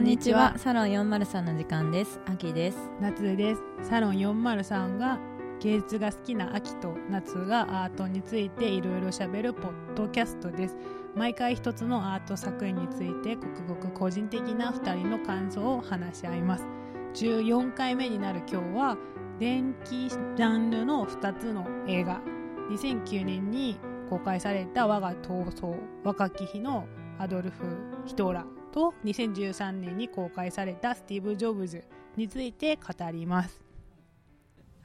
んにちは。サロン403の時間です。秋です。夏ですサロン403が芸術が好きな秋と夏がアートについていろいろしゃべるポッドキャストです毎回一つのアート作品についてごくごく個人的な2人の感想を話し合います14回目になる今日は電気ジャンルの2つの映画2009年に公開された我が闘争若き日のアドルフ・ヒトラーと2013年に公開されたスティーブ・ジョブズについて語ります。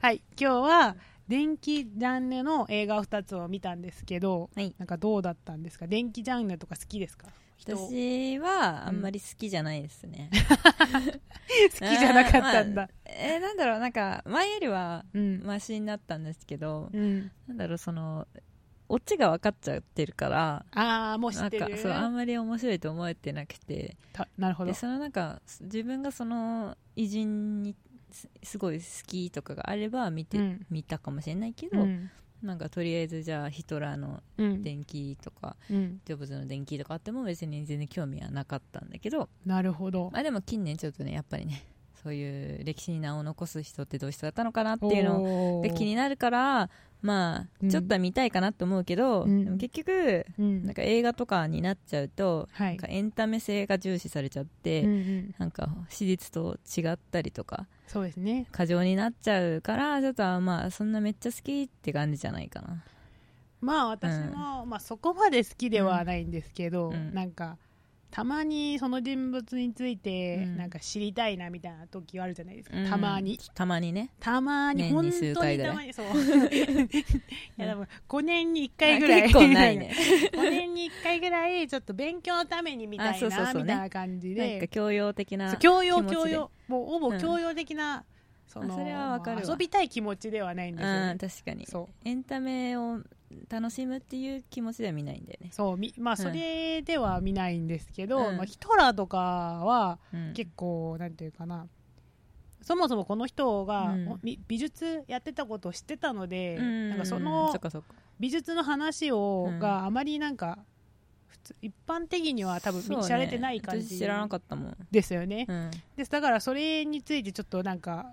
はい今日は電気ジャンルの映画を2つを見たんですけど、はい。なんかどうだったんですか？電気ジャンルとか好きですか？私はあんまり好きじゃないですね。きじゃなかったんだ、まあえーなんだろう、なんか、前よりはうん、マシになったんですけど、うん、なんだろう、その、オチが分かっちゃってるから、ああもう知なんかってるそうあんまり面白いと思えてなくて。たなるほど。でそのなんか自分がその偉人にすすごい好きとかがあれば見て、うん。見たかもしれないけど、うん。なんかとりあえずじゃあヒトラーのうん。電気とか、うん、ジョブズの電気とかあっても別に全然興味はなかったんだけど、なるほど。まあ、でも近年ちょっとねやっぱりねそういう歴史に名を残す人ってどういう人だったのかなっていうのが気になるからまうん。あちょっとは見たいかなと思うけど、うん。でも結局うん。なんか映画とかになっちゃうと、はい。なんかエンタメ性が重視されちゃって、うんうん、なんか史実と違ったりとかそうですね。過剰になっちゃうからちょっとまあそんなめっちゃ好きって感じじゃないかな。まあ私も、まあ、そこまで好きではないんですけど、うん。なんかたまにその人物についてうん。なんか知りたいなみたいな時あるじゃないですか、うん。たまに。たまにね。たまに本当にたまにそう。いやでも5年に1回ぐらい。結構ないね。5年に1回ぐらいちょっと勉強のためにみたいあそうそうそうねなみたいな感じなんかで教養的な教養教養。もうほぼうん。教養的な、そのあそれはわかる遊びたい気持ちではないんですよね。うん確かに。そう。エンタメを楽しむっていう気持ちでは見ないんだよね、そうみまあうん。それでは見ないんですけど、うん。まあ、ヒトラーとかはうん、結構なんていうかな。そもそもこの人が、うん。み美術やってたことを知ってたので、うん。なんかその美術の話を、うん。があまりなんか普通一般的には多分知られてない感じ私知らなかったもん、ですよね、うん、ですだからそれについてちょっとなんか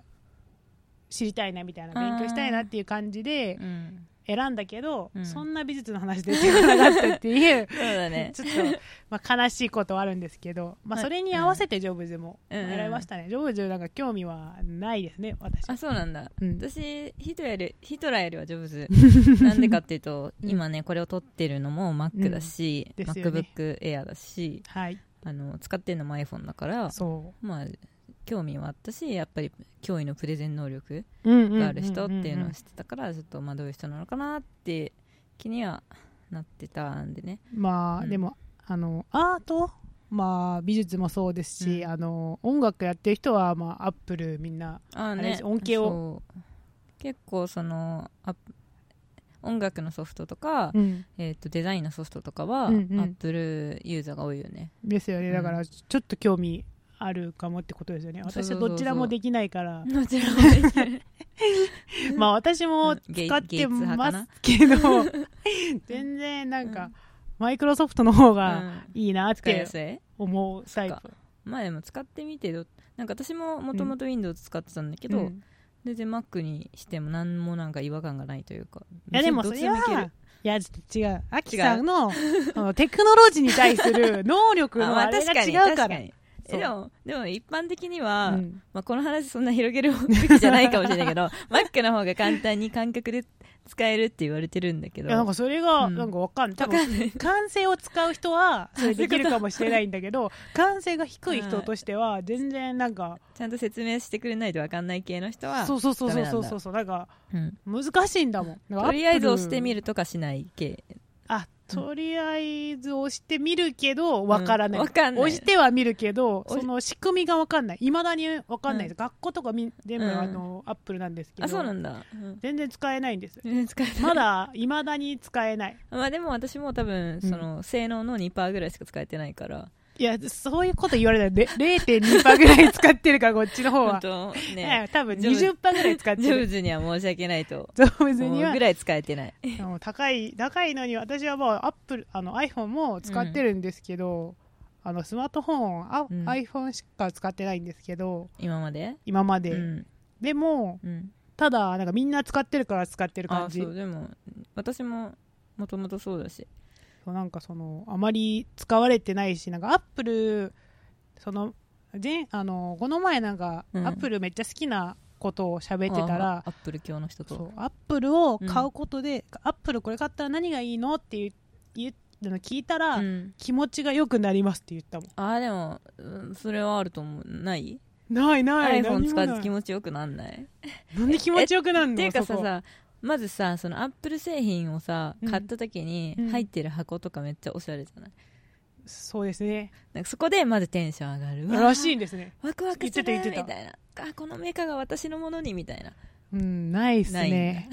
知りたいなみたいな勉強したいなっていう感じでうん、選んだけど、うん。そんな美術の話出てこなかったっていう そうだね。ちょっと、まあ、悲しいことはあるんですけど、まあ、はい。それに合わせてジョブズもうん。選びましたね、ジョブズなんか興味はないですね私。あそうなんだ、うん。私ヒトよりヒトラーよりは上手 なんでかっていうと、うん。今ねこれを撮ってるのも Mac だし、うんね。MacBook Air だしはい。あの使ってるのも iPhone だからそまあ興味はあったしやっぱり驚異のプレゼン能力がある人っていうのを知ってたからちょっとまあどういう人なのかなって気にはなってたんでね。まあ、うん。でもあのアート？まあ美術もそうですし、うん。あの音楽やってる人はまあアップルみんなあれです音形を。結構そのアップ音楽のソフトとか、うん。えー、とデザインのソフトとかは、うんうん。アップルユーザーが多いよね。ですよね。うんだからちょっと興味あるかもってことですよね。私はどちらもできないから。もちろんできるまあ私も使ってますけど全然なんか、マイクロソフトの方がうん。いいなって思うタイプ。まあでも使ってみてどなんか私ももともと Windows 使ってたんだけど、うん。全然 Mac にしても何もなんか違和感がないというかいやでもそれはいや違う。アキさんのテクノロジーに対する能力のあれが違うからでもでも一般的には、うん。まあ、この話そんな広げるべきじゃないかもしれないけど Mac の方が簡単に感覚で使えるって言われてるんだけど。いやなんかそれがうん。なんかわかんない。多わかんない。分感性を使う人はそれできるかもしれないんだけど感性が低い人としては全然なんかちゃんと説明してくれないと分かんない系の人はそうそうそうそうそうそうなんかうん。難しいんだもん。なんかとりあえず押してみるとかしない系。あとりあえず押してみるけどわからない,、うんわかんない。押してはみるけどその仕組みがわかんない。いまだにわかんない。です、学校とかみ全部うん。あの、アップルなんですけど。あそうなんだ、うん。全然使えないんです。全然使えない。まだいまだに使えない。まあでも私も多分うん。その性能の2%ぐらいしか使えてないから、いやそういうこと言われたらで。0.2%ぐらい使ってるからこっちの方は。本当ね。ええ多分ジョブ20%ぐらい使ってジョブるズには申し訳ないと。上手には。思うぐらい使えてない。高い高いのに私はもうアップルあの iPhone も使ってるんですけど、あのスマートフォンあ、うん。iPhone しか使ってないんですけど今まで？今まで、うん。でもうん。ただなんかみんな使ってるから使ってるあ感じ。そうでも私ももともとそうだしそうなんかそのあまり使われてないしなんかアップルその前あのこの前なんか、うん。アップルめっちゃ好きなことを喋ってたらアップル教の人そうとアップルを買うことで、アップルこれ買ったら何がいいのっていう言うの聞いたら、うん。気持ちが良くなりますって言ったもん。あーでもうんそれはあると思う。ない？ないない。iPhone 使って気持持ちよくなんない？なんで気持ちよくなるの？っていうかさそこ。さまずさそのアップル製品をさうん。買った時にうん。入ってる箱とかめっちゃおしゃれじゃない？そうですね。なんかそこでまずテンション上がるうわーらしいんですね。ワクワクする言ってた言ってた。みたいなあこのメーカーが私のものにみたいな。うんないっすね。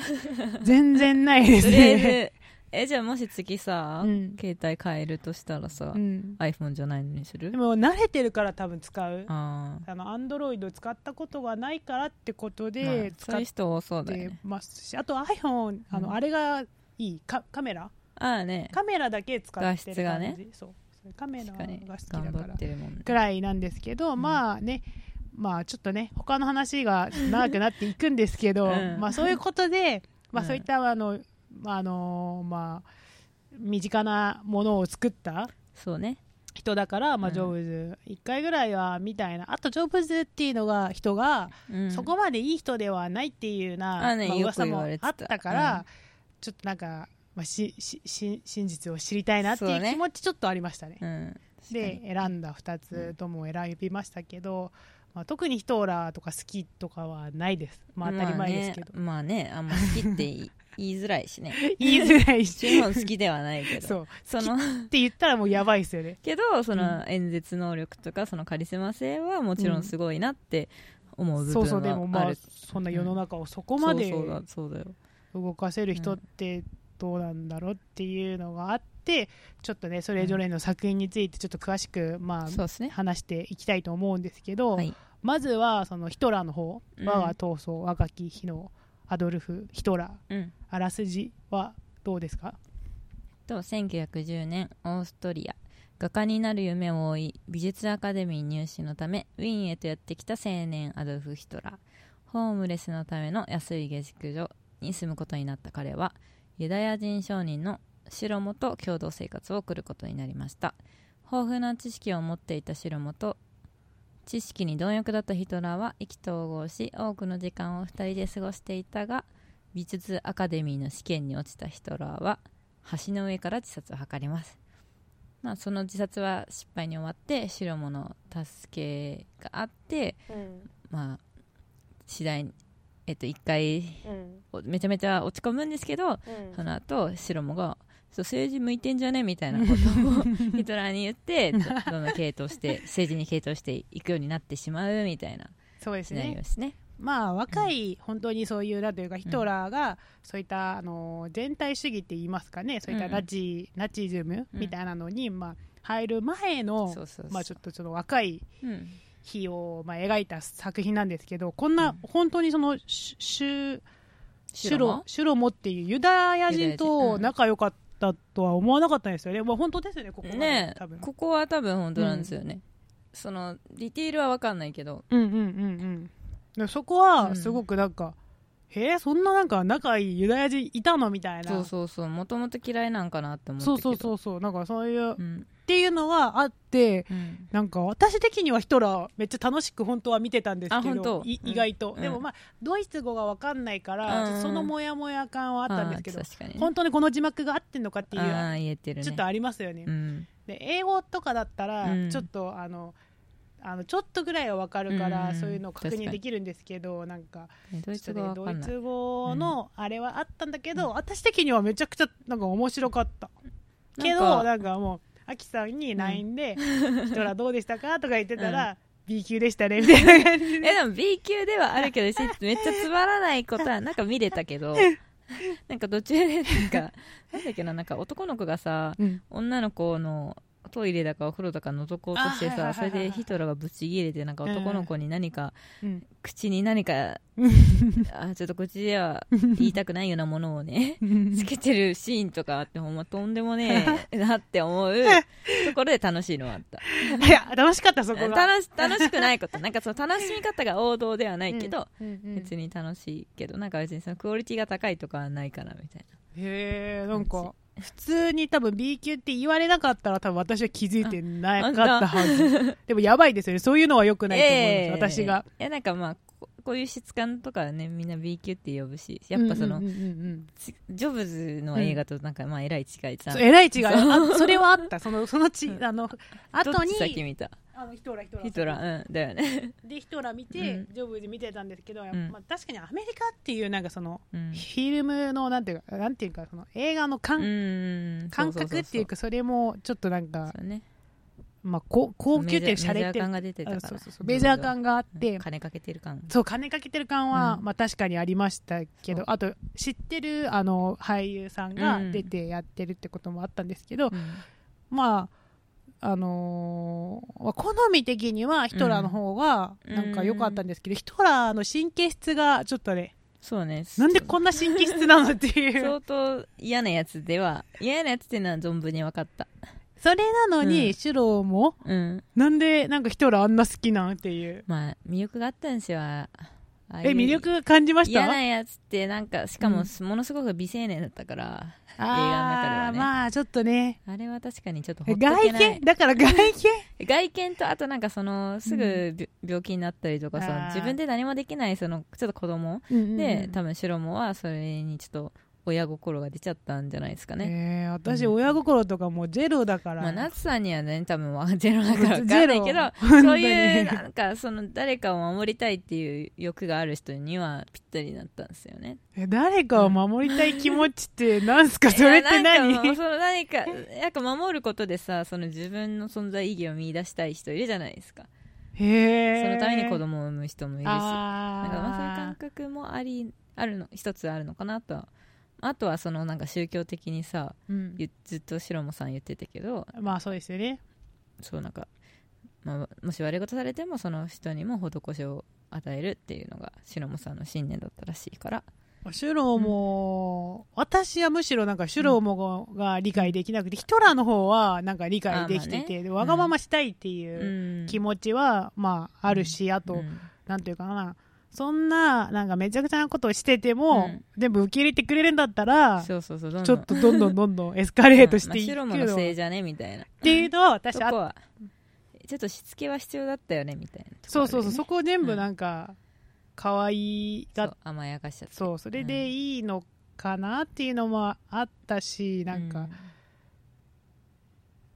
全然ないです とりあえねずえじゃあもし次さ、うん。携帯変えるとしたらさ、うん。iPhone じゃないのにする？でも慣れてるから多分使う。ああのアンドロイド使ったことがないからってことー、でまあ使っそういう人多そうだよてね。ますしあと iPhone あの、うん。あれがいい。カカメラ？ああね。カメラだけ使ってる感じ。画質がね。そう。カメラが好きだから。ってるもんね。くらいなんですけど、ん。まあね。まあちょっとね他の話が長くなっていくんですけど、うん。まあそういうことで、まあ、うん。そういったあの、まああのまあ身近なものを作ったそうね。人だから、まあ、うん。ジョブズ。1回ぐらいはみたいな。あとジョブズっていうのが人が、うん。そこまでいい人ではないっていうな、まあ、噂もあったから、ちょっとなんか、まあ、ししし真実を知りたいなっていう気持ちちょっとありましたね。うん。で選んだ2つとも選びましたけど、まあ、特にヒトーラーとか好きとかはないです、まあ、当たり前ですけど、まあね,、まあ、ね。あんま好きって言いづらいしね。言いづらいし。好きではないけど。そう。そのって言ったらもうやばいですよね。けどその演説能力とかそのカリスマ性はもちろんすごいなって思う部そう分そうでもまあはあるそんな世の中をそこまでそうそうだそうだよ動かせる人ってどうなんだろうっていうのがあってちょっとねそれぞれの作品についてちょっと詳しくまあね話していきたいと思うんですけど、はいまずはそのヒトラーの方、うん我が闘争若き日のアドルフ・ヒトラーうん。あらすじはどうですか？と1910年オーストリア。画家になる夢を追い美術アカデミー入試のためウィーンへとやってきた青年アドルフ・ヒトラー。ホームレスのための安い下宿所に住むことになった彼はユダヤ人商人のシロモと共同生活を送ることになりました。豊富な知識を持っていたシロモと知識に貪欲だったヒトラーは意気投合し多くの時間を2人で過ごしていたが美術アカデミーの試験に落ちたヒトラーは橋の上から自殺を図ります、まあ、その自殺は失敗に終わってシロモの助けがあって、まあ、次第に、えっと、一回おめちゃめちゃ落ち込むんですけどその後シロモがそう政治向いてんじゃね？みたいな ことをヒトラーに言ってど どんどん傾倒して政治に傾倒していくようになってしまうみたいなそうですね。ですね。まあ若い本当にそういうなんというかヒトラーがそういったあの全体主義って言いますかね。そういったうん。ナチナチズムうん。みたいなのにまあ入る前のまあちょっとその若いうん。日をまあ描いた作品なんですけどこんなうん。本当にそのシュシュシュシロシュロモっていうユダヤ人とうん。仲良かったとは思わなかったんですよね、まあ、本当ですよねここね多分。ここは多分本当なんですよね、そのディテールは分かんないけど。うんうんうんうん。でそこはすごくなんか、へえそんななんか仲いいユダヤ人いたの？みたいな。そうそうそうもともと嫌いなんかなって思ったけどそうそうそうそうなんかそういう、っうんていうのはあってうん。なんか私的にはヒトラーめっちゃ楽しく本当は見てたんですあけど意外と、うん。でもまあドイツ語が分かんないから、そのモヤモヤ感はあったんですけど、本当にこの字幕が合ってんのかっていうちょっとありますよね、うん。で英語とかだったらうん。ちょっとあの、あのちょっとぐらいは分かるから、うん。そういうのを確認できるんですけどなんかねドイツ語ドイツ語のあれはあったんだけど、私的にはめちゃくちゃなんか面白かった。けどなんかもうアキさんに LINE で「ヒトラーどうでしたか?」とか言ってたら、B 級でしたねみたいな感じ えででも B 級ではあるけどしめっちゃつまらないことは なんか見れたけどなんか途中でなんかなんだっけななんか男の子がさうん。女の子のトイレだかお風呂だか覗こうとしてさそれでヒトラーがぶち切れてなんか男の子に何か、うん。口に何か あちょっと口では言いたくないようなものをねつけてるシーンとかあってほんまとんでもねえ なって思う。ところで楽しいのはあった。いや楽しかったそこが。楽し楽しくないこと。なんかその楽しみ方が王道ではないけど、うん。別に楽しいけどなんか別にそのクオリティが高いとかはないかなみたいへえなんか普通に多分 B 級って言われなかったら多分私は気づいてなかったはず。でもやばいですよね。そういうのは良くなないと思うんです、ええ。私が。いやなんかまあここういう質感とかはねみんな B 級って呼ぶしやっぱその、うんうんうん。うんちジョブズの映画となんかまあえらい違いさ、そうえらい違い。あそれはあった。そのそのちうん。あのど後っち先に見たあのヒトラーヒトラーヒトラーうんだよね。でヒトラー見て、うん。ジョブズ見てたんですけど、んまあ、確かにアメリカっていうなんかその、うん。フィルムのなんていうかなんていうかその映画の感,、うん感覚っていうかそれもちょっとなんかそうね。まあ、高高級っていうしゃメジャー感が出てたから。あそうそうそうメジャー感があって、うん。金かけてる感。そう金かけてる感は、うん。まあ、確かにありましたけそう。どあと知ってるあの俳優さんがうん。出てやってるってこともあったんですけど、うん。まああのーまあ好み的にはヒトラーの方がうん。なんか良かったんですけど、ヒトラーの神経質がちょっとねそうね。なんでこんな神経質なのっていう。相当嫌なやつでは嫌なやつっていうのは存分に分かった。それなのに、うん。シュローもうん。なんでなんかヒトラーあんな好きなんっていう。まあ魅力があったんですよ。え魅力感じました？嫌なやつってなんかしかもものすごく美青年だったから、映画の中ではまあちょっとね。あれは確かにちょっとほっと外けない。見だから外見。外見とあとなんかそのすぐび、病気になったりとかそのあー。自分で何もできないそのちょっと子供で、多分シロモはそれにちょっと親心が出ちゃったんじゃないですかね、えー私うん。親心とかもうゼロだから、まあ、夏さんにはね多分わゼロだから分かんないけど そういうなんかその誰かを守りたいっていう欲がある人にはぴったりだったんですよね。え誰かを守りたい気持ちってなんすか？それっていやなんかその何かなんか守ることでさその自分の存在意義を見出したい人いるじゃないですか。へえそのために子供を産む人もいるし。なんかまあそういうあ感覚もありあるの一つあるのかなとはあとはそのなんか宗教的にさーうん。ゆずっと白もさん言ってたけどまあそうですよね。そうなんか、まあ、もし悪いことされてもその人にも施しを与えるっていうのが白もさんの信念だったらしいから。シュローも、私はむしろなんかシュローもが理解できなくて、ヒトラーの方はなんか理解できてて、ね。でわがまましたいっていううん。気持ちはまああるし、あと、うん。なんていうかなそんななんかめちゃくちゃなことをしてても、うん。全部受け入れてくれるんだったらそうそうそうどんちょどんっとどんどんどんどんエスカレートしていくまあ、の、白ものせいっじゃねみたいな。ていうのは私あそこはちょっとしつけは必要だったよねみたいなとこそうそうそう、そこを全部なんか可愛がそう甘やかしちゃって。そうそれでいいのかなっていうのもあったしなんか、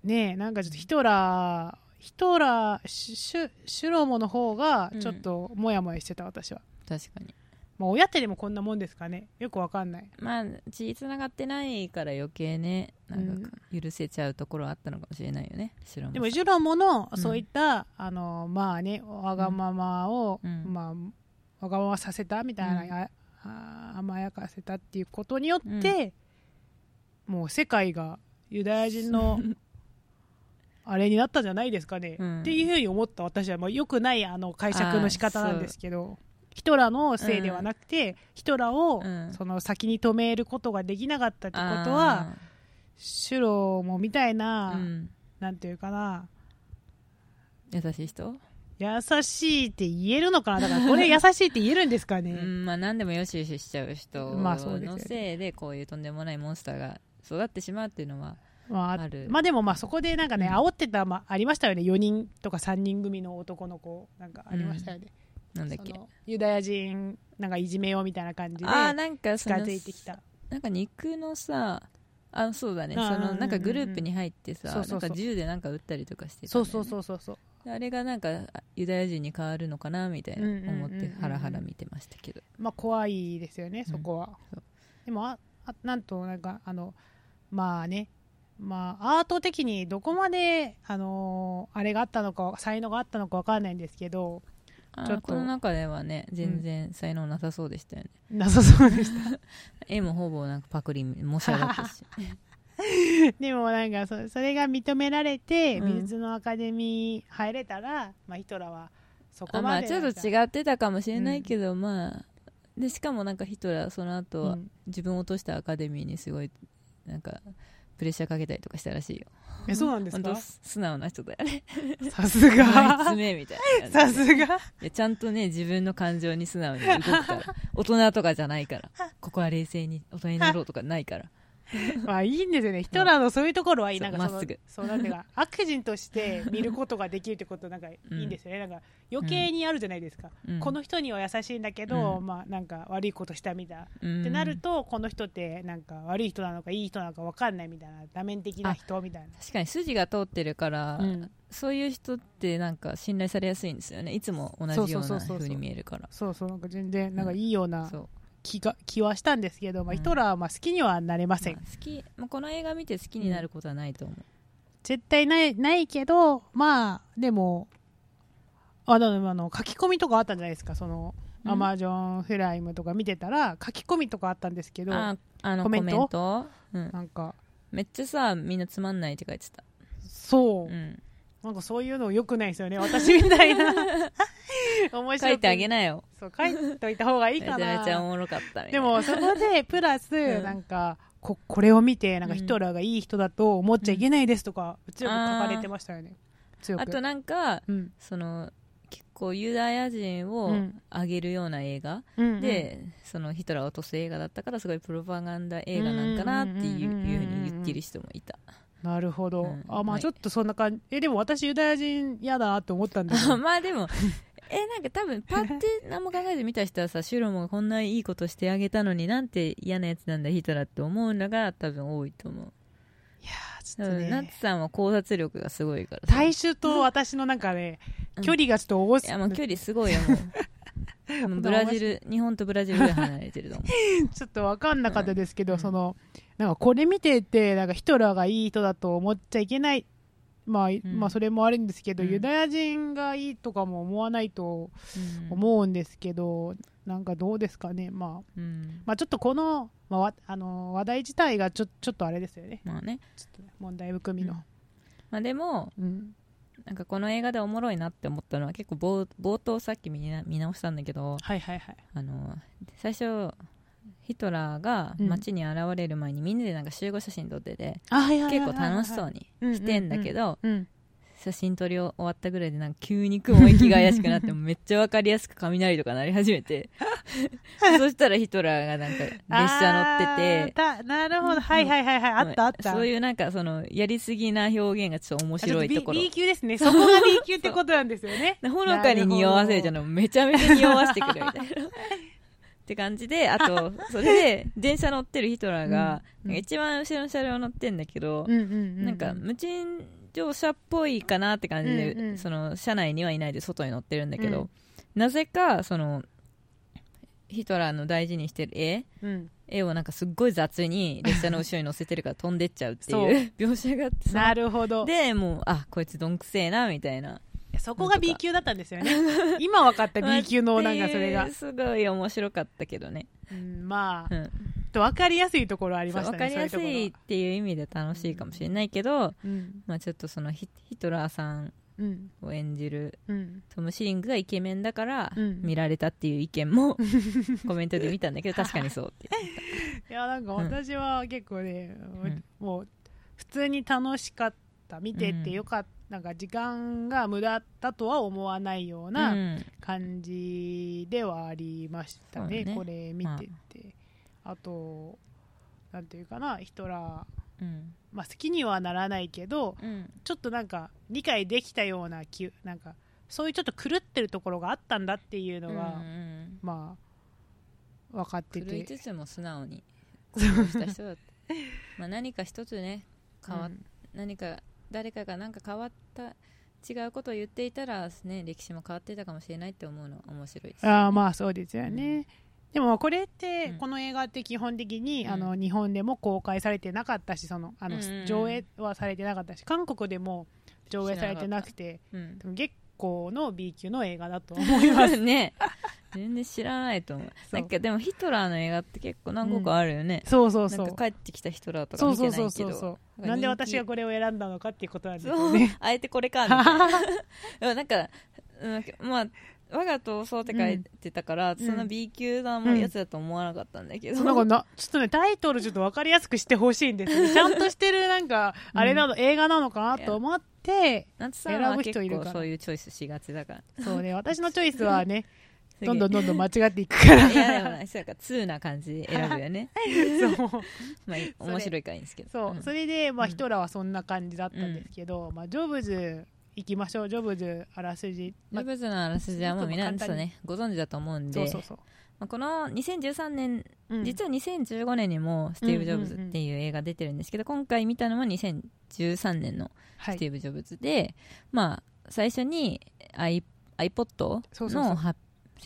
ねえなんかちょっとヒトラーヒトラーシュシュシュロモの方がちょっとモヤモヤしてた私は、確かに。まあ、親ってでもこんなもんですかね。よくわかんない。まあ血つながってないから余計ねなんか許せちゃうところあったのかもしれないよね白もでもジュロモのうん。そういった、あのまあねわがままを、うん。まあわがままさせたみたいな、あ甘やかせたっていうことによって、もう世界がユダヤ人の あれになったんじゃないですかね、うん。っていうふうに思った私は。もう良くないあの解釈の仕方なんですけど。ヒトラーのせいではなくて、ヒトラーをうん。その先に止めることができなかったってことは、シュロもみたいあな、ーうん。なんていうかな。優しい人？優しいって言えるのかな？だからこれ優しいって言えるんですかね、うんまあ何でもよしよししちゃう人のね。せいでこういうとんでもないモンスターが育ってしまうっていうのはまあ、ある。まあでもまあそこでなんかね、うん。煽ってた、まあ、ありましたよね。4人とか3人組の男の子。なんかありましたよね、なんだっけ。ユダヤ人なんかいじめようみたいな感じでああなんかそ近のづいてきた。なんか肉のさあそうだね。そのなんかグループに入ってさそうそうそう。なんか銃でなんか撃ったりとかしてたそうそうそうそうそう。あれがなんかあユダヤ人に変わるのかなみたいなうんうんうんうん。思ってハラハラ見てましたけど。まあ怖いですよねそこは、そう。でもああなんとなんかあのまあねまあアート的にどこまであのーあれがあったのか才能があったのかわかんないんですけどちょっとこの中ではね全然才能なさそうでしたよね、なさそうでした。絵もほぼなんかパクリ模写だったし。でもなんかそそれが認められてうん。美術のアカデミー入れたら、まあ、ヒトラーはそこあままであちょっと違ってたかもしれないけど、まあでしかもなんかヒトラーその後、うん。自分を落としたアカデミーにすごいなんかプレッシャーかけたりとかしたらしいよ。えそうなんですか？素直な人だよね。さすあ いつがめみたいな。さすが。いやちゃんとね自分の感情に素直に動くから。大人とかじゃないから。ここは冷静に大人になろうとかないから まあいいんですよね。ヒトラーのそういうところはいい。なんかそのまっすぐ。そうなんか 悪人として見ることができるってこと なんかいいんですよね、なんか余計にあるじゃないですか、うん。この人には優しいんだけど、うん。まあなんか悪いことしたみたいな、うん。ってなるとこの人ってなんか悪い人なのかいい人なのか分かんないみたいな。多面的な人みたいな。確かに筋が通ってるから、うん。そういう人ってなんか信頼されやすいんですよね。いつも同じような風に見えるから。そうそう。なんか全然なんかいいようなそう気が気はしたんですけど、まあ、うん。ヒトラーはまあ好きにはなれません、まあ好き、まあ、この映画見て好きになることはないと思う、絶対ないないけどまあでもあでもあの書き込みとかあったんじゃないですか。そのうん？アマゾンフライムとか見てたら書き込みとかあったんですけどああのコメント？うん、なんか。めっちゃさみんなつまんないって書いてた、そう、うん、なんかそういうのよくないですよね。私みたいな。面白く。書いてあげなよ。そう書いといた方がいいめかちゃめちゃおなもろかったでもそこでプラスん。なんかここれを見てなんかうんヒトラーがいい人だと思っちゃいけないですとか強く書かれてましたよね。強く。あとなんかうん。その結構ユダヤ人をうん。上げるような映画、うんでそのヒトラーを落とす映画だったからすごいプロパガンダ映画なんかなっていううんうんうんうん。いうふうに言ってる人もいたなるほど、うんあまはい。あちょっとそんな感じ。えでも私ユダヤ人嫌だなって思ったんですよ。まあでもえなんか多分パッて何も考えて見た人はさシュロもこんないいことしてあげたのになんて嫌なやつなんだヒトラーって思うのが多分多いと思う。いやーちょっとナッねツさんは考察力がすごいからさ。大衆と私のなんかね、うん。距離がちょっと多すいやもう距離すごいよもう。ブラジル 日本とブラジルぐらい離れてると思う。ちょっと分かんなかったですけど、うん。そのなんかこれ見ててなんかヒトラーがいい人だと思っちゃいけない、まあん。まあそれもあるんですけど、うん。ユダヤ人がいいとかも思わないと思うんですけど、なんかどうですかね、まあ、うん、うんまあちょっとこの,、まあわ、あの話題自体がちょちょっとあれですよね。まあね。ちょっとね問題含みの、まあでもうん。なんかこの映画でおもろいなって思ったのは結構冒冒頭さっき見な見直したんだけどはいはいはい。あの最初ヒトラーが街に現れる前にみんなでなんか集合写真撮ってて、結構楽しそうにしてんだけど、写真撮り終わったぐらいでなんか急に雲行きが怪しくなって めっちゃ分かりやすく雷とか鳴り始めて。そしたらヒトラーがなんか列車乗っててなるほど。はいはいはいはい。あったあった。そういうなんかそのやりすぎな表現がちょっと面白いところ。B, B 級ですね。そこが B 級ってことなんですよね。でほのかに匂わせるじゃんのめちゃめちゃ匂わせてくるみたいなって感じで あとそれで電車乗ってるヒトラーが、うん一番後ろの車両乗ってんだけど、うんうんうんなんか無賃乗車っぽいかなって感じで、うんうんその車内にはいないで外に乗ってるんだけど、うん。なぜかそのヒトラーの大事にしてる絵うん。絵をなんかすっごい雑に列車の後ろに乗せてるから飛んでっちゃうっていう。描写があってさ。なるほど。でもうあこいつどんくせえなみたいなそこが B 級だったんですよね。今分かった B 級のなんかそれが。すごい面白かったけどね、うん、まあうん、と分かりやすいところありましたね分かりやすいっていう意味で楽しいかもしれないけど、うん。まあ、ちょっとそのヒヒトラーさんうんを演じるうん。トム・シリングがイケメンだからうん。見られたっていう意見も コメントで見たんだけど確かにそうってい やなんか私は結構ね、もう普通に楽しかった。見ててよかった、なんか時間が無駄だとは思わないよううなん。感じではありましたね,、そうね。これ見てて、あとなんていうかなヒトラー、うん。まあ、好きにはならないけどうん。ちょっとなんか理解できたような気なんかそういうちょっと狂ってるところがあったんだっていうのが、うんまあ分かって狂いてつつも素直に行動した人だった まあ何か一つね変わっうん。何か誰かが何か変わった違うことを言っていたら、ね、歴史も変わってたかもしれないって思うのは面白いです、ああまあそうですよね、うん。でもこれって、うん。この映画って基本的に、うん。あの日本でも公開されてなかったしそのあの、上映はされてなかったし韓国でも上映されてなくてうん。結構の B 級の映画だと思います。ね 全然知らないと思う。そう。なんかでもヒトラーの映画って結構何個かあるよね、そうそうそう。なんか帰ってきたヒトラーとかそう見てそう。そうないけど。そうそうなんか人気。なんで私がこれを選んだのかっていうことなんですそう。よねあえてこれかみたいな。なんかうんまあ我が闘争って書いてたから、ん。そんな B 級なやつだと思わなかったんだけど、そう。なんかなちょっとねタイトルちょっと分かりやすくしてほしいんですね。ちゃんとしてるなんかあれなの、映画なのかなと思って選ぶ結人いるから。構そういうチョイスしがちだから。そうね私のチョイスはねどんどんどんどん間違っていくから。いやでもそうか通な感じで選ぶよね。そう。まあ面白いからいいんですけど。そう、ん。それで、まあ、うん。ヒトラーはそんな感じだったんですけど、まあ、ジョブズ行きましょう。ジョブズあらすじ、ジまョブズのあらすじはもう皆さんねご存知だと思うんで。そうそうそう、まあ、この2013年うん実は2015年にもスティーブ・ジョブズっていう映画出てるんですけど、今回見たのも2013年のはい。スティーブ・ジョブズで、まあ最初に iPod のは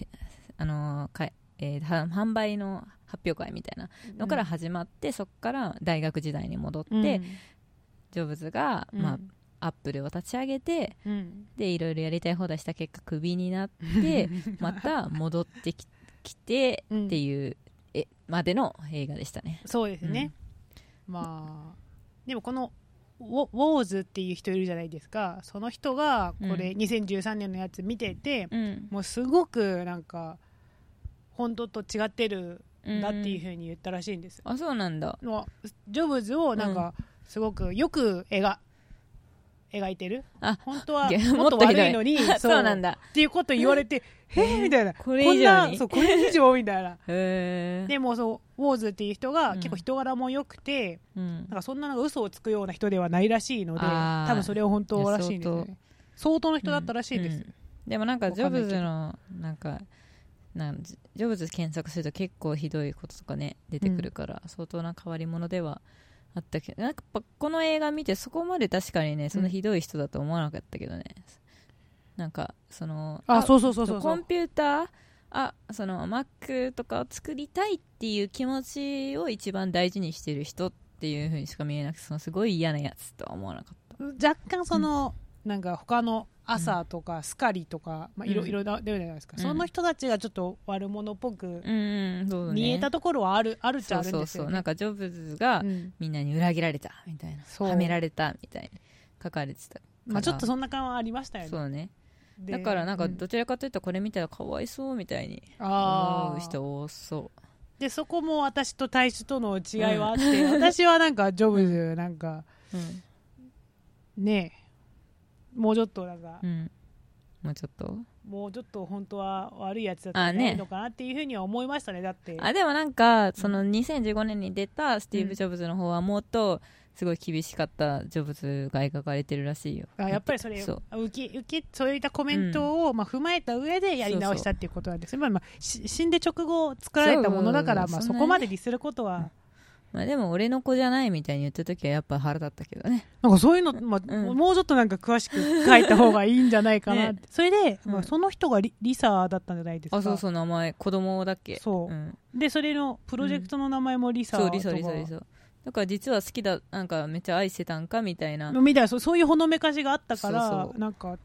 あのかえーは販売の発表会みたいなのから始まって、そこから大学時代に戻って、うん。ジョブズが、うん。まあ、アップルを立ち上げてうん。でいろいろやりたい放題した結果クビになって また戻ってききてうん。っていう、えまでの映画でしたね。そうですね、まあでもこのウォウォーズっていう人いるじゃないですか。その人がこれうん。2013年のやつ見てて、うん。もうすごくなんか本当と違ってるんだっていうふうに言ったらしいんです、あそうなんだ。のジョブズをなんかすごくよく描描いてる？あ本当はげもっと悪いのに そう。なんだ。っていうこと言われてへ えみたいな。これ以上そうこれ以上みたいな。でもそうウォーズっていう人がうん。結構人柄も良くて、うん。なんかそんな嘘をつくような人ではないらしいので多分それは本当らしいんです相当の人だったらしいです、うん。でもなんかジョブズのなんかなんジジョブズ検索すると結構ひどいこととかね出てくるから、相当な変わり者ではあったけどなんかこの映画見てそこまで確かにねそん。なひどい人だと思わなかったけどね、なんかそのあそうそうそうそうコンピューターあその Mac とかを作りたいっていう気持ちを一番大事にしてる人っていう風にしか見えなくてそのすごい嫌なやつとは思わなかった。若干その、なんか他の朝とかスカリとか、まあ、いろうん。いろ出るじゃないですか、うん。その人たちがちょっと悪者っぽく見えたところはある,、あるっちゃあるんですよ、ね、そうそう。なんかジョブズがうん。みんなに裏切られたみたいな。そう。はめられたみたいな書かれてた。まあ、ちょっとそんな感はありましたよね。そうね。でだからなんかうん。どちらかというとこれ見たらかわいそうみたいに思う人多そでそこも私と大衆との違いはあって、私はなんかジョブズなんかううん、ねもうちょっとなんか、うん、もうちょっと？もうちょっと本当は悪いやつだったんじゃないのかなっていうふうには思いましたねだって。あでもなんかその2015年に出たスティーブ・ジョブズの方はもっとすごい厳しかったジョブズが描かれてるらしいよ。あやっぱりそれそう。受け受けそういったコメントを、まあ、踏まえた上でやり直したっていうことなんですまあまあ、し死んで直後作られたものだからまあ、そこまでディスることは、まあ、でも俺の子じゃないみたいに言った時はやっぱ腹立ったけどね。なんかそういうの、まあうん。もうちょっとなんか詳しく書いた方がいいんじゃないかなって、ね それで、うんまあ、その人がリリサだったんじゃないですか。あそうそう名前子供だっけ？そう。うん、でそれのプロジェクトの名前もリサとか、そうリサリサリサ。だから実は好きだなんかめっちゃ愛してたんかみたいな。みたいなそうそういうほのめかしがあったからそうそう。なんか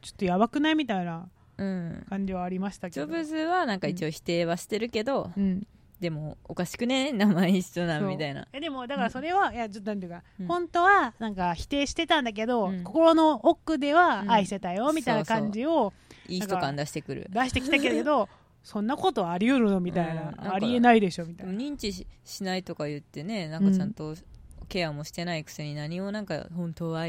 ちょっとやばくないみたいなうん。感じはありましたけど。ジョブズはなんか一応否定はしてるけど、うん、でもおかしくね？名前一緒なみたいな。えでもだからそれは、いやちょっとなんていうか、うん。本当はなんか否定してたんだけど、うん。心の奥ではうん。愛してたよみたいな感じをいい人感出してくる。出してきたけれど そんなことあり得るのみたいな,、うん。なありえないでしょみたいな。認知ししないとか言ってねなんかちゃんとケアもしてないくせに何をなんか本当は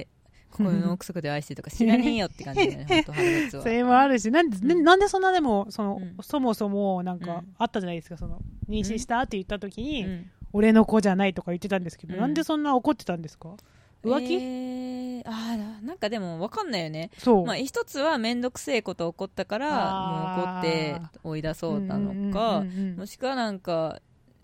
愛心の奥底で愛してるとか知らねえよって感じだよね本当それもあるしなんで,、うん。なんでそんなでもその、うん。そもそもなんかうん。あったじゃないですかその妊娠したって言った時に、うん。俺の子じゃないとか言ってたんですけど、うん。なんでそんな怒ってたんですか？浮気、えー、あーなんかでも分かんないよね。そう、まあ一つは面倒くせえこと起こったからもう怒って追い出そうなのか、うんうんうんうんもしくはなんか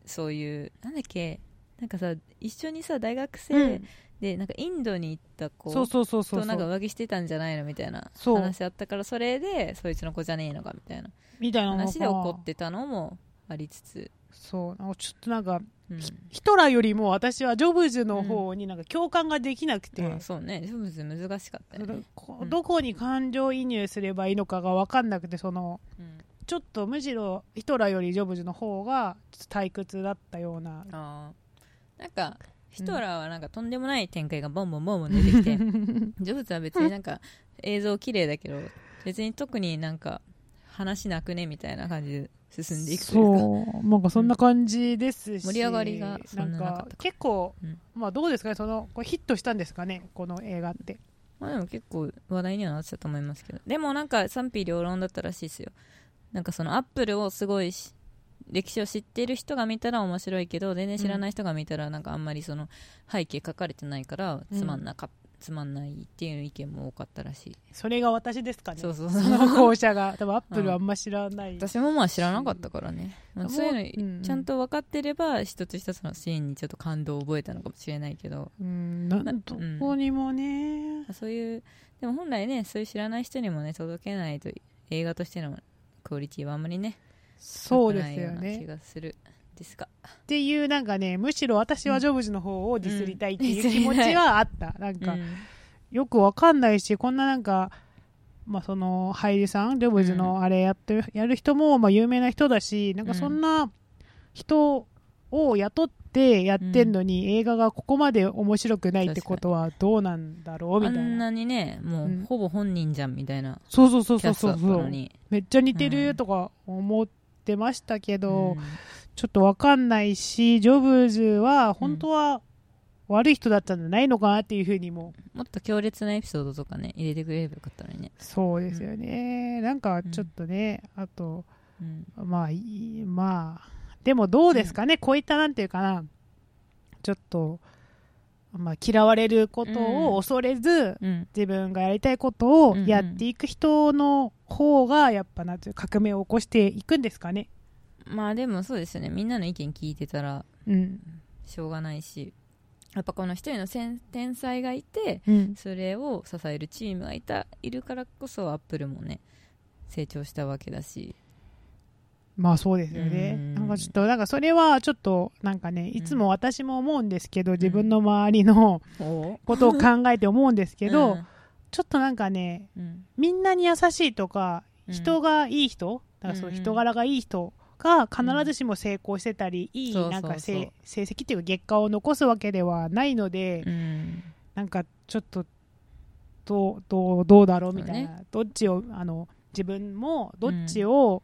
そういうなんだっけなんかさ一緒にさ大学う生んでなんかインドに行った子そうそうそうそうとなんか浮気してたんじゃないのみたいなそう。話あったからそれでそいつの子じゃねえのかみたいなみたいなのが。話で怒ってたのもありつつ、そう。なんかちょっとなんかうん。ヒトラーよりも私はジョブズの方になんか共感ができなくて、まあそうね。ジョブズ難しかったよね、こうん。どこに感情移入すればいいのかが分かんなくてそのうん。ちょっとむしろヒトラーよりジョブズの方がちょっと退屈だったような。あー。なんかヒトラーはなんかとんでもない展開がボンボンボンボン出てきてジョブズは別になんか映像綺麗だけど別に特になんか話なくねみたいな感じで進んでいくというか。そう。なんかそんな感じですし、盛り上がりがそなんんななかった。か結構、うん。まあどうですかねそのこれヒットしたんですかねこの映画って。まあでも結構話題にはなってたと思いますけど。でもなんか賛否両論だったらしいですよ。なんかそのアップルをすごいし歴史を知ってる人が見たら面白いけど全然知らない人が見たらなんかあんまりその背景書かれてないからつまんなか、つまんないっていう意見も多かったらしい。それが私ですかね。そうそうそうその校舎が。多分アップルあんま知らない、私もまあ知らなかったからね、まあ、そういううんうん。のちゃんと分かってれば一つ一つのシーンにちょっと感動を覚えたのかもしれないけど。うん。どこにもね、そういうでも本来ねそういう知らない人にもね届けないと映画としてのクオリティはあんまりねそうですよ高くないような気ねがするですが。っていうなんかねむしろ私はジョブズの方をディスりたいっていううん気持ちはあった、なんか、うん。よくわかんないしこんななんかまあその俳優さんジョブズのあれやってる、やる人もまあ有名な人だしなんかそんな人を雇ってやってんのに、映画がここまで面白くないってことはどうなんだろうみあたいな。んなにねもう、うん。ほぼ本人じゃんみたいな。そうそうそうそうそうったのに。めっちゃ似てうんるとか思ってましたけど、うん。ちょっとわかんないしジョブズは本当は悪い人だったんじゃないのかなっていうふうにも。もっと強烈なエピソードとかね入れてくれればよかったのにね、そうですよね、なんかちょっとね、あとうん。まあいいまあでもどうですかね、こういったなんていうかな。ちょっと、まあ、嫌われることを恐れず、うん。自分がやりたいことをうんうん。やっていく人の方がやっぱなんていう革命を起こしていくんですかね。まあでもそうですよね。みんなの意見聞いてたらうん、しょうがないし。やっぱこの一人の先天才がいてうん、それを支えるチームがいたいるからこそアップルもね成長したわけだし。まあそうですよね。うん。なんかちょっとなんかそれはちょっとなんかねいつも私も思うんですけど、自分の周りのことを考えて思うんですけど、ちょっとなんかねうん。みんなに優しいとかうん。人がいい人、だからそううんうん。人柄がいい人が必ずしも成功してたり、いいなんか成成績っていうか結果を残すわけではないので、うん。なんかちょっとどうどうどうだろうみたいな、どっちをあの自分もどっちを、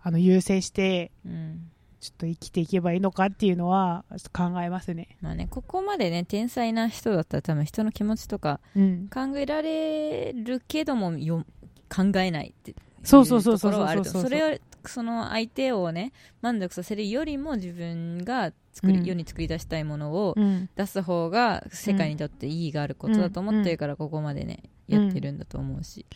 あの優先してうんちょっと生きていけばいいのかっていうのは考えますね。まあねここまでね天才な人だったら多分人の気持ちとかうん、考えられるけどもよ考えないっていうそうそうそうそうところはあるとそれをその相手をね満足させるよりも自分が作り、うん。世に作り出したいものをうん。出す方が世界にとって意義があることだと思ってるからここまでね、うんやってるんだと思うし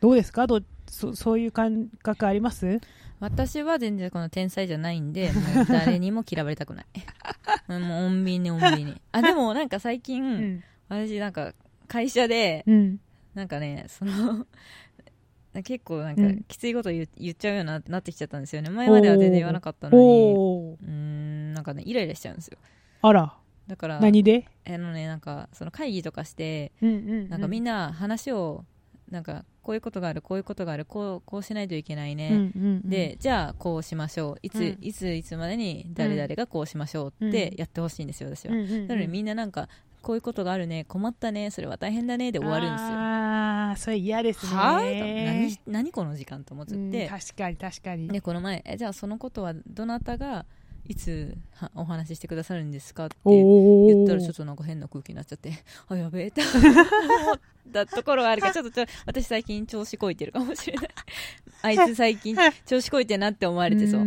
どうですか？どうそそういう感覚あります？私は全然この天才じゃないんで もう誰にも嫌われたくない。もう穏便に穏便に。あでもなんか最近、うん。私なんか会社でうん。なんかねその結構なんかうん。きついこと言,、言っちゃうようになってきちゃったんですよね。前までは全然言わなかったのに。うーんなんかねイライラしちゃうんですよ。あら。だから何で？あのねなんかその会議とかしてうんうんなんかみんなな話をなんかこういうことがあるこういうことがあるこうこうしないといけないね、うんうんうん。でじゃあこうしましょう。いつ、うん。いついつまでに誰々がこうしましょうってやってほしいんですよ私は、うんうんうん。なのでみんななんかこういうことがあるね困ったねそれは大変だねで終わるんですよ。ああそれ嫌ですね。はぁ何何この時間と思って、うん確かに確かに。でこの前えじゃあそのことはどなたがいつはお話ししてくださるんですかってお言ったらちょっととなんか変な空気になっちゃって。あやべえ。って思ったところがあるから ちょっとちょ私最近調子こいてるかもしれない。あいつ最近調子こいてるなって思われてそう、で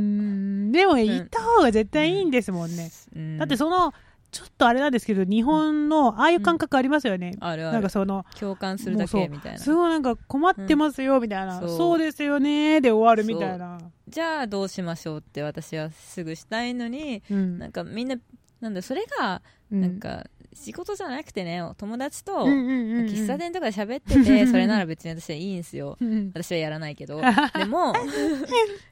もね言った方が絶対いいんですもんね。うん。だってそのちょっとあれなんですけど日本のああいう感覚ありますよね。あるある。なんかその共感するだけみたいな。すごいなんか困ってますよみたいな、うんそうそうですよねで終わるみたいな。じゃあどうしましょうって私はすぐしたいのにうん。なんかみんななんだそれがうん。なんか仕事じゃなくてね友達とうんうんうんうん。喫茶店とかで喋ってて それなら別に私はいいんですよ。うん。私はやらないけど。でも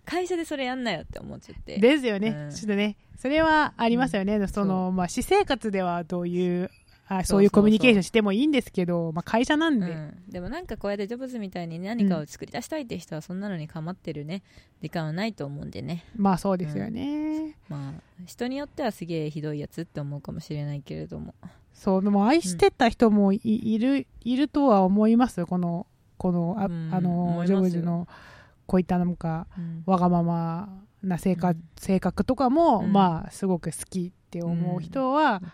会社でそれやんなよって思っちゃって。ですよね、うん。ちょっとねそれはありますよね、そのまあ、私生活ではどういうあそういうコミュニケーションしてもいいんですけど、まあ、会社なんで、うん、でもなんかこうやってジョブズみたいに何かを作り出したいって人はそんなのに構ってるね。時間はないと思うんでね。まあそうですよね、まあ人によってはすげえひどいやつって思うかもしれないけれども。そうでも愛してた人もい,、いるいるとは思います。このこのあ,、うんあのジョブズのこういったなんかうん。わがままな性格,、うん。性格とかも、うん。まあすごく好きって思う人はうん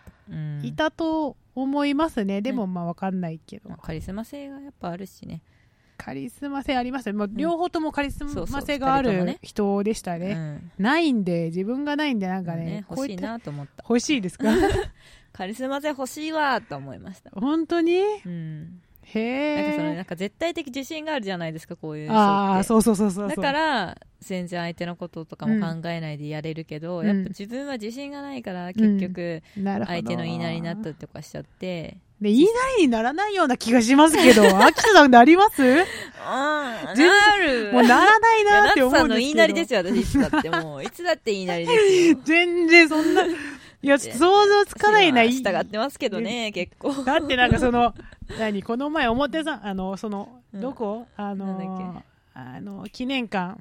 いたと思いますね、でもまあわかんないけど、まあカリスマ性がやっぱあるしね。カリスマ性ありますね、まあ、両方ともカリスそうそうマ性がある二人ともね。人でしたね、うん。ないんで自分がないんでなんかねね欲しいなと思った。欲しいですか？カリスマ性欲しいわと思いました。本当に？うん。へなんかそのえなんか絶対的自信があるじゃないですかこういうああそうそうそうそうそう。だから全然相手のこととかも考えないでやれるけど、うん。やっぱ自分は自信がないから結局相手の言いなりになったりとかしちゃって。で言いなりにならないような気がしますけど 秋田さんなります？あ全なる。もうならないなって思うんですけど。言いなりですよ私いつだってもういつだって言いなりですよ。全然そんないや想像つかないな。私は従ってますけどね結構。だってなんかその何？この前表さんあのその、うん。どこ？あなんだっのあの記念館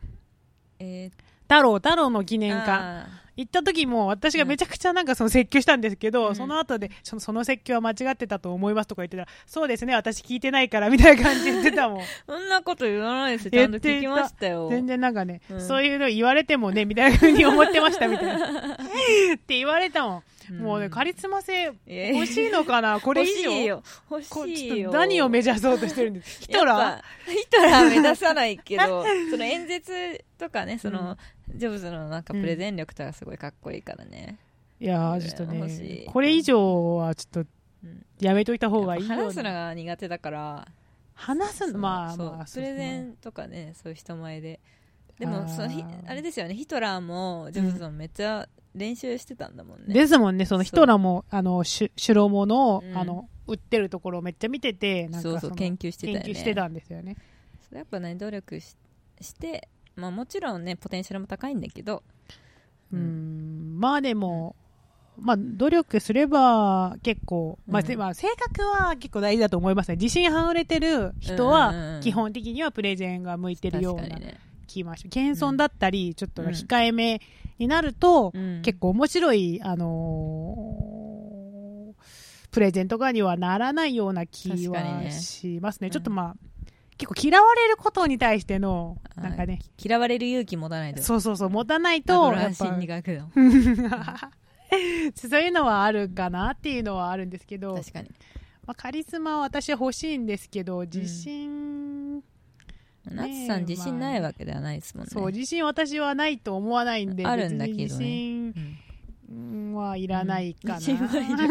えー太郎太郎の記念館あ行った時も私がめちゃくちゃなんかその説教したんですけど、うん。その後でそのその説教は間違ってたと思いますとか言ってたらそうですね私聞いてないからみたいな感じで言ってたもん。ー そんなこと言わないです。よちゃんと聞きましたよ。全然なんかね、うん。そういうの言われてもねみたいな風に思ってましたみたいな。って言われたもん、もうねカリスマ性え欲しいのかな？これ以上？欲しいよ。欲こしいよ。何を目指そうとしてるんです？ヒトラやっぱヒトラー目指さないけど その演説とかねその、ジョブズのなんかプレゼン力とかすごいかっこいいからね、ーいやーちょっとねい。これ以上はちょっとうん。やめといた方がいいよ話すのが苦手だから。話すの？まあまあプレゼンとかねそういう人前で。でもそのひあれですよね。ヒトラーもジョブズもめっちゃ練習してたんだもんね、ですもんねそのヒトラーもあのし白物を、うん。あの売ってるところをめっちゃ見ててなんか研究してたよね。研究してたんですよね。やっぱね努力ししてまあもちろんねポテンシャルも高いんだけど。ううん。んまあでも、まあ、努力すれば結構、まあうん。せまあ、性格は結構大事だと思いますね。自信あふれてる人うんうんはうん。基本的にはプレゼンが向いてるような気がします。謙遜だったりちょっとうん。控えめになると、うん。結構面白い、あのープレゼンとかにはならないような気はしますね。うんちょっとまあ結構嫌われることに対してのなんかね。嫌われる勇気持たないと。そうそうそう持たないアと心理学だ そういうのはあるかなっていうのはあるんですけど、確かに。まあ、カリスマは私は欲しいんですけど自信、ナツさん自信ないわけではないですもんね、そう自信私はないと思わないんであるんだけどね。自信うんうんはいらないかな、うん自信は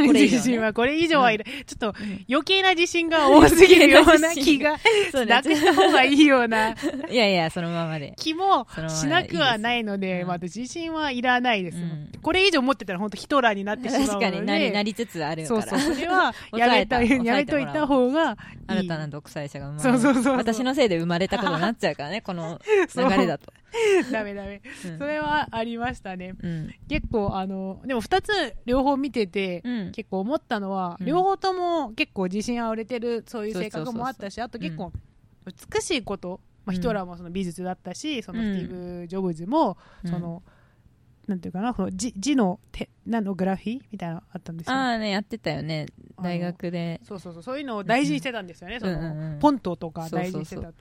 これ以上。ねはこれ以上はいら、ちょっと余計な自信が多すぎるような気が なくした方がいいような。いやいやそのままで。気もしなくはないので、うん。まあ、自信はいらないです、うん。これ以上持ってたら本当ヒトラーになってしまうので。確かになりなりつつあるから。そうそう、それは抑やめえたた、やめといた方が。新たな独裁者が生まれそうそうそう私のせいで生まれたことになっちゃうからね この流れだと、ダメダメ。うん。それはありましたね。うん。結構、あの、でも二つ両方見てて、うん。結構思ったのは、うん。両方とも結構自信あふれてる、そういう性格もあったし、そうそうそうあと結構、美しいこと、まあ、うん。ヒトラーもその美術だったし、そのうんスティーブ・ジョブズも、うん。その、なんていうかな、この字字の手、何のグラフィーみたいなのあったんですよ。ああねやってたよね。大学で。そうそうそう、そういうのを大事にしてたんですよね、その、うんうんうん。ポントとか大事にしてた。そう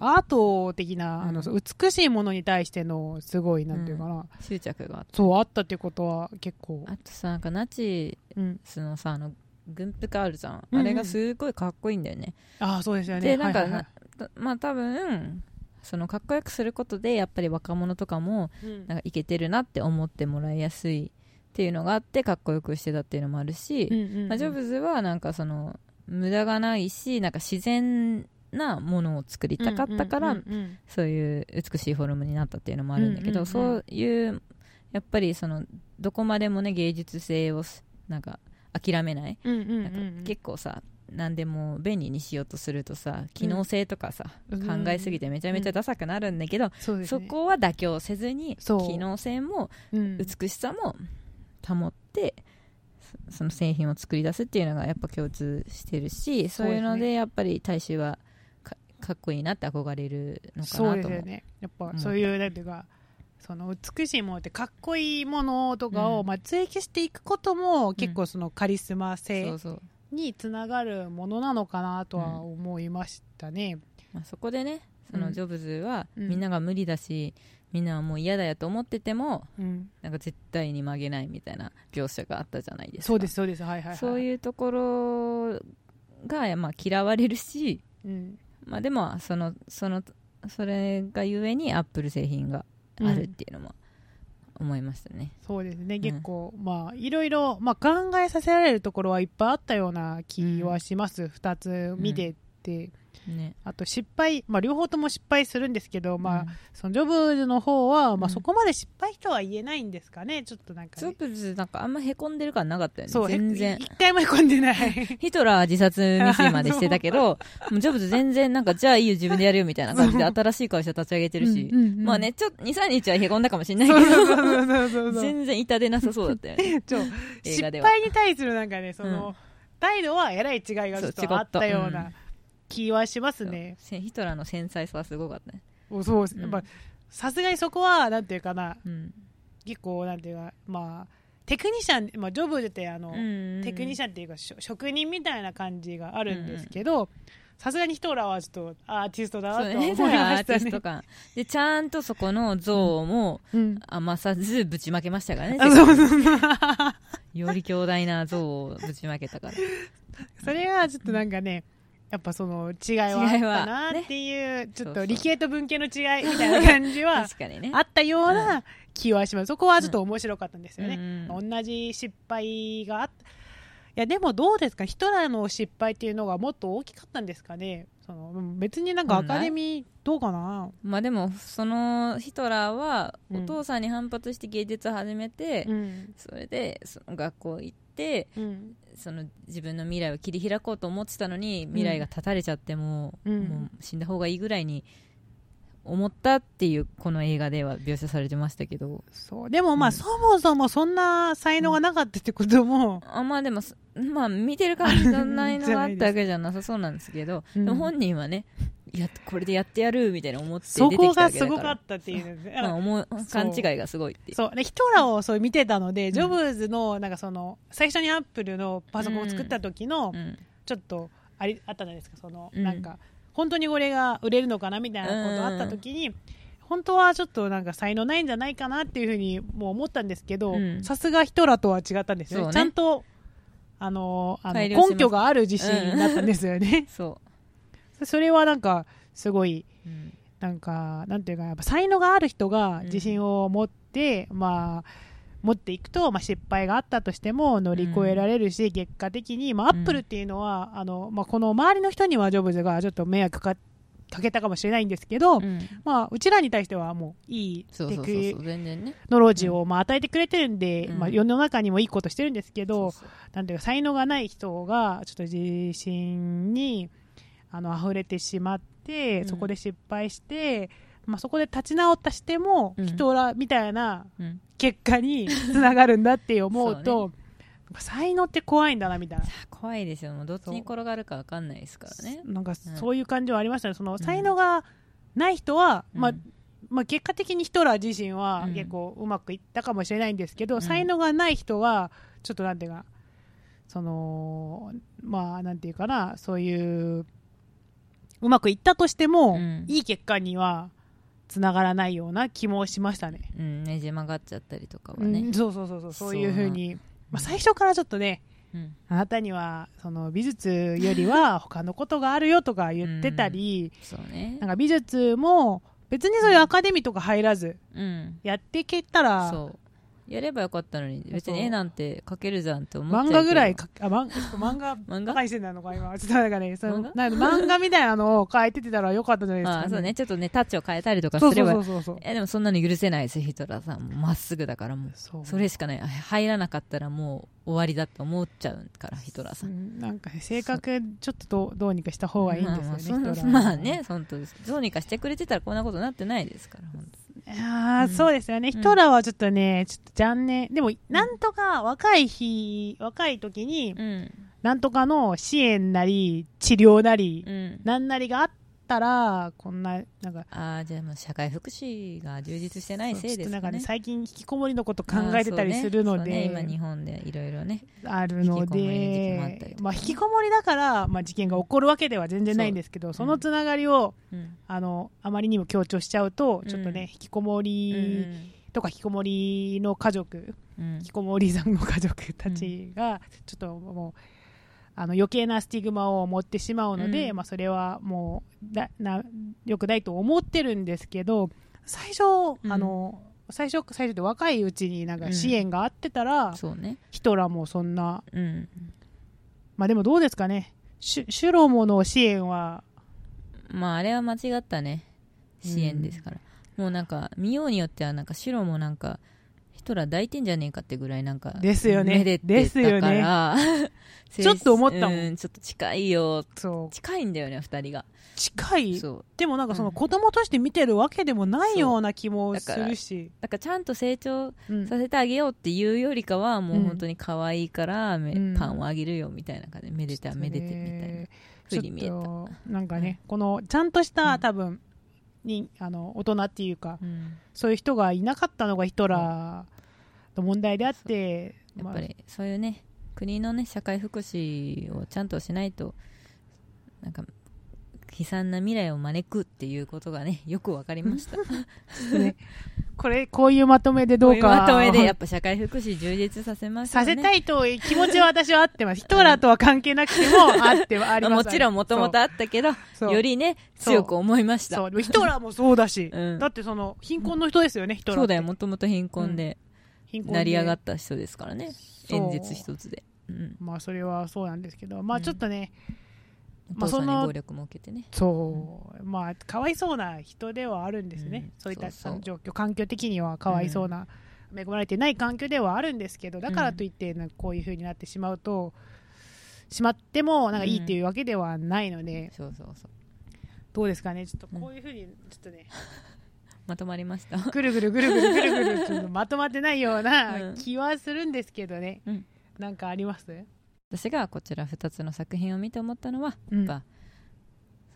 アート的な、あの、美しいものに対しての、すごい、なんていうかな、執着があったそう、あったってことは結構、あとさなんかナチうん。スのさあの軍服あるじゃん、うん。うんあれがすごいかっこいいんだよね。ああ、そうですよね。でなんか、はいはいなまあ多分そのかっこよくすることでやっぱり若者とかもはいうん。なんかいけてるなって思ってもらいやすいっていうのがあってかっこよくしてたっていうのもあるし、うんうんうん。まあ、ジョブズはなんかその無駄がないしなんか自然なものを作りたかったから、そういう美しいフォルムになったっていうのもあるんだけど、そういうやっぱりそのどこまでもね芸術性をすなんか諦めない、なんかうん結構さ何でも便利にしようとするとさ機能性とかさ、うん。考えすぎてめちゃめちゃダサくなるんだけど、そうですね。そこは妥協せずに機能性もうん。美しさも保ってその製品を作り出すっていうのがやっぱ共通してるしそういうのでやっぱり大衆はかかっこいいなって憧れるのかそうなと思う。ですよね。やっぱうん。そういうなんていうかその美しいものってかっこいいものとかを、うん。まあ、追求していくことも結構そのカリスマそ性うそう、につながるものなのかなとは思いましたね。まあ、そこでねそうのん。ジョブズはうん。みんなが無理だし、みんなはもう嫌だよと思っててもうん、なんか絶対に曲げないみたいな描写があったじゃないですか。そうですそうです。はいはい、はい、そういうところが、まあ、嫌われるし、うん、まあ、でもそのそのそれがゆえにアップル製品があるっていうのも思いましたね、そうですね、ん。結構まあいろいろ、まあ、考えさせられるところはいっぱいあったような気はします、2つ見てて、ね。あと失敗、まあ、両方とも失敗するんですけど、まあうん。そのジョブズの方は、まあ、うん。そこまで失敗とは言えないんですかね。ちょっとなんか、ジョね、ブズなんかあんまへこんでる感なかったよね。そう全然。へ一回もへこんでない。ヒトラーは自殺未遂までしてたけど もうジョブズ全然なんかじゃあいいよ自分でやるよみたいな感じで新しい会社立ち上げてるし、うんうんうんまあねちょっと23日はへこんだかもしれないけど。全然痛でなさそうだったよね。失敗に対するなんかねその、うん。態度はえらい違いがちょっとあったよううんな気はしますね、ヒトラーの繊細さはすごかったね。おそうですうん。やっぱさすがにそこはなんていうかな。うん、結構なんていうかまあテクニシャン、まあ、ジョブズってあの、テクニシャャンっていうか職人みたいな感じがあるんですけどさすがにヒトラーはちょっとアーティストだなとそうね。思いまアーしたねティスト感でちゃんとそこの像もうん。余さずぶちまけましたからね。より強大な像をぶちまけたから。それはちょっとなんかねやっぱその違いはあったなっていう、ちょっと理系と文系の違いみたいな感じはあったような気はします。そこはちょっと面白かったんですよね。うん同じ失敗があった。いや、でもどうですか？ヒトラーの失敗っていうのがもっと大きかったんですかね？そのうん別になんかアカデミーどうかな？まあでもそのヒトラーはうんお父さんに反発して芸術を始めて、うん。それでその学校行ってうん。その自分の未来を切り開こうと思ってたのに未来が断たれちゃっても,、うんもう死んだ方がいいぐらいに思ったっていうこの映画では描写されてましたけど。そう。でもまあ、うんそもそもそんな才能がなかったってことも、あまあでもそまあ見てる感じそんなのがあったわけじゃなさそうなんですけど、うん。でも本人はねやこれでやってやるみたいな思ってそこ出てきたわがすけだから。ごかったっていう。まあ、思う勘違いがすごいってそう。でヒトラーをそう見てたので、ジョブズのなんかその最初にアップルのパソコンを作った時のうん。ちょっとありあったじゃないですか。その、うん。なんか本当にこれが売れるのかなみたいなことあった時に、本当はちょっとなんか才能ないんじゃないかなっていうふうにもう思ったんですけどうん。さすがヒトラーとは違ったんですよね。ちゃんとあのあの根拠がある自信だったんですよね、そそれはなんかすごいう、うん。なんかなんていうかやっぱ才能がある人が自信を持って、まあ持っていくと、まあ、失敗があったとしても乗り越えられるし、結果的に、まあ、アップルっていうのは、あのまあ、この周りの人にはジョブズがちょっと迷惑かかけたかもしれないんですけど、うん。まあ、うちらに対してはもういいテクノロジーを、まあ、与えてくれてるんで、うん。まあ、世の中にもいいことしてるんですけど、なんていうか才能がない人がちょっと自信にあの溢れてしまって、うん。そこで失敗して、まあ、そこで立ち直ったしても、うん。ヒトラーみたいなうん。結果につながるんだって思うそとなんか才能って怖いんだなみたいな。怖いですよ。もうどっちに転がるか分かんないですからね。なんかそういう感じはありましたね、そのん。才能がない人は、うん。まあまあ、結果的にヒトラー自身はうん。結構うまくいったかもしれないんですけど、ん。才能がない人はちょっとなんていうかそのまあなんていうかなそういううまくいったとしても、うん。いい結果にはつながらないような気もしましたね。うんねじ曲がっちゃったりとかはね。うん、そうそうそうそうそういうふうに、まあ、うん最初からちょっとねうん。あなたにはその美術よりは 他のことがあるよとか言ってたり、そうね。なんか美術も別にそういうアカデミーとか入らずうん。やっていけたらやればよかったのに別に絵なんて描けるじゃんって思っちゃう漫画ぐらいかあ漫 漫画？漫画？バカにしてたのか今。ちょっとなんかねその漫画？漫画みたいなのを描いててたらよかったじゃないですか、あそうね。ちょっとねタッチを変えたりとかすれば。そうそうそうえでもそんなの許せないですヒトラーさんも。まっすぐだからもう。それしかない。あ入らなかったらもう終わりだと思っちゃうからヒトラーさうんんなんかね性格ちょっとどうどうにかした方がいいんですよね、まあまあヒトラーそんまあね本当です。どうにかしてくれてたらこんなことになってないですから本あーうん。そうですよね。ヒトラーはちょっとね、ちょっと残念。でも、なんとか若い日、若い時に、うん。なんとかの支援なり、治療なり、うん。なんなりがあったら、こんな、なんか、ああじゃあもう社会福祉が充実してないせいちょっとなんかね、最近引きこもりのこと考えてたりするのあーそうねねで、今日本でいろいろねあるのでまあ、引きこもりだから、まあ、事件が起こるわけでは全然ないんですけど、そのつながりを、うん。あの、あまりにも強調しちゃうと、ちょっとうんね、引きこもうりんとか引きこもりの家族、うん。引きこもりさんの家族たちが、ちょっともう、あの余計なスティグマを持ってしまうので、うん。まあ、それはもうだなよくないと思ってるんですけど最初、うん。あの最初最初って若いうちになんか支援があってたら、そうね。ヒトラーもそんなうん。まあでもどうですかね。シュシュロモの支援はまああれは間違ったね。支援ですから、もうなんか見ようによってはなんか白もなんかヒトラー抱いてんじゃねえかってぐらいなんかですよね。めでてですよね。たからちょっと思ったもん。うんちょっと近いよ。そう。近いんだよね二人が。近い？そう。でもなんかそのうん。子供として見てるわけでもないような気もするし、だからちゃんと成長うん。させてあげようっていうよりかはもう本当に可愛いから、めうん。パンをあげるよみたいな感じでめでてめでてみたいなね。風に見えた。なんかね、このちゃんとした、うん。多分にあの大人っていうかうん。そういう人がいなかったのがヒトラーの問題であって、やっぱりそういうね国のね社会福祉をちゃんとしないとなんか悲惨な未来を招くっていうことがね よくわかりました。まあね。これこういうまとめでどうか。まとめでやっぱ社会福祉充実させますよね。させたいという気持ちは私はあってます。ヒトラーとは関係なくてもあってはあります。もちろんもともとあったけどよりね強く思いました。ヒトラーもそうだし、うん。だってその貧困の人ですよね、ヒトラー。そうだよ。もともと貧困で成り上がった人ですからね。演説一つで、うん、まあそれはそうなんですけど、まあちょっとね、お父さんまあそのに暴力も受けてね。そう、まあかわいそうな人ではあるんですね、うん。そういった状況環境的にはかわいそうな、恵まれてない環境ではあるんですけど。だからといってなんかこういう風になってしまうとしまってもなんかいいっていうわけではないので、そうそうそう。どうですかね。ちょっとこういう風にちょっとね、まとまりました。ぐるぐるぐるぐるぐるぐるちょっとまとまってないよううなん。気はするんですけどね、うん。なんかあります？私がこちら2つの作品を見て思ったのは、うん。やっぱ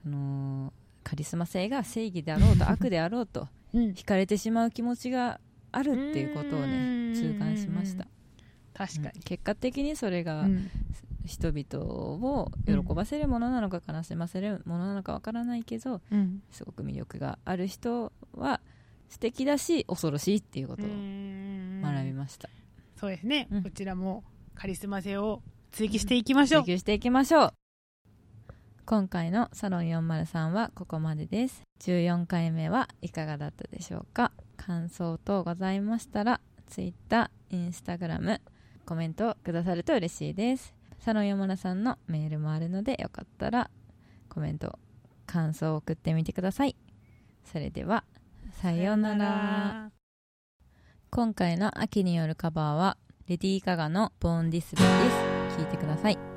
そのカリスマ性が正義であろうと悪であろうと うん。惹かれてしまう気持ちがあるっていうことをうん。ね痛感しました、確かうん。結果的にそれがに、うん人々を喜ばせるものなのか悲しませるものなのかわからないけどうん。すごく魅力がある人は素敵だし恐ろしいっていうことを学びました、そうですね、うん。こちらもカリスマ性を追求していきましょう、追求していきましょう。今回のサロン403はここまでです。14回目はいかがだったでしょうか？感想等ございましたら Twitter、Instagram コメントをくださると嬉しいですサロン403さんのメールもあるのでよかったらコメント感想を送ってみてください。それではさようなら。今回の秋によるカバーはレディー・ガガの「ボーン・ディス・デイ」です。聴いてください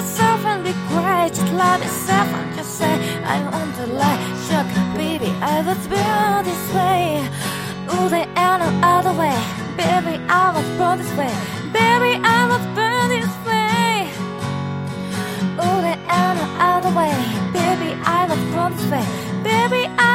yourself and be quiet. Just love yourself and just say, I want to lie. Shook, baby, I was born this way. Ooh, there ain't no other way. Baby, I was born this way. Baby, I was born this way. Ooh, there ain't no other way. Baby, I was born this way. Baby, I